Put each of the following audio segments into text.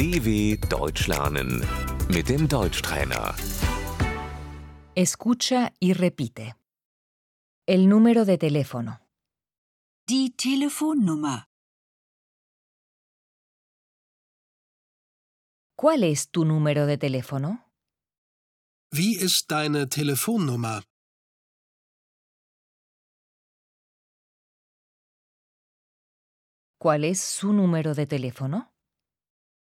DW Deutsch lernen mit dem Deutschtrainer. Escucha y repite. El número de teléfono. Die Telefonnummer. ¿Cuál es tu número de teléfono? Wie ist deine Telefonnummer? ¿Cuál es su número de teléfono?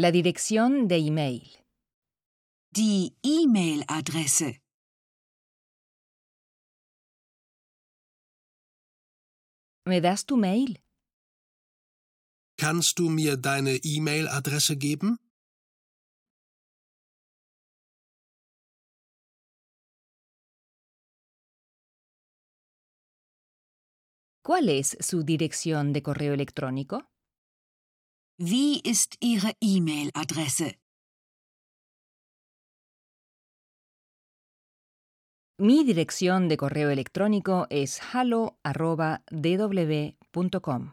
La dirección de email. Die e ¿Me das tu mail? Kannst du mir deine E-Mail-Adresse geben? ¿Cuál es su dirección de correo electrónico? Wie ist Ihre E-Mail-Adresse? Mi dirección de correo electrónico es hallo.dw.com.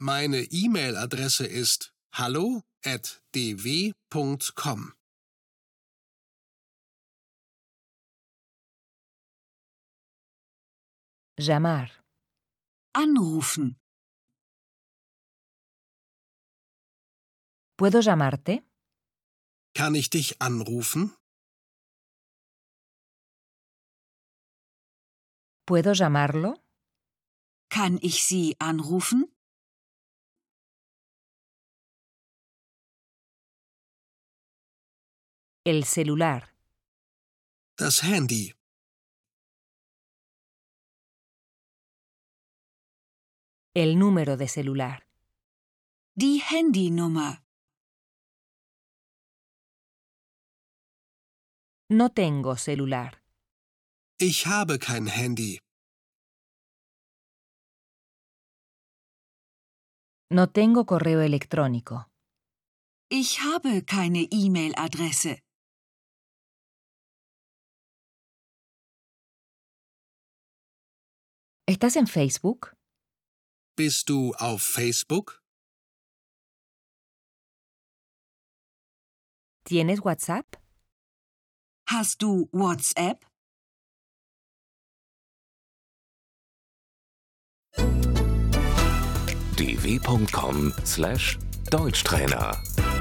Meine E-Mail-Adresse ist hallo.dw.com. Llamar. Anrufen. ¿Puedo llamarte? Kann ich dich anrufen? ¿Puedo llamarlo? Kann ich sie anrufen? El celular. Das Handy. El número de celular. Die Handynummer. No tengo celular. Ich habe kein Handy. No tengo correo electrónico. Ich habe keine E-Mail-Adresse. ¿Estás en Facebook? Bist du auf Facebook? ¿Tienes WhatsApp? Hast du WhatsApp? dw.com/deutschtrainer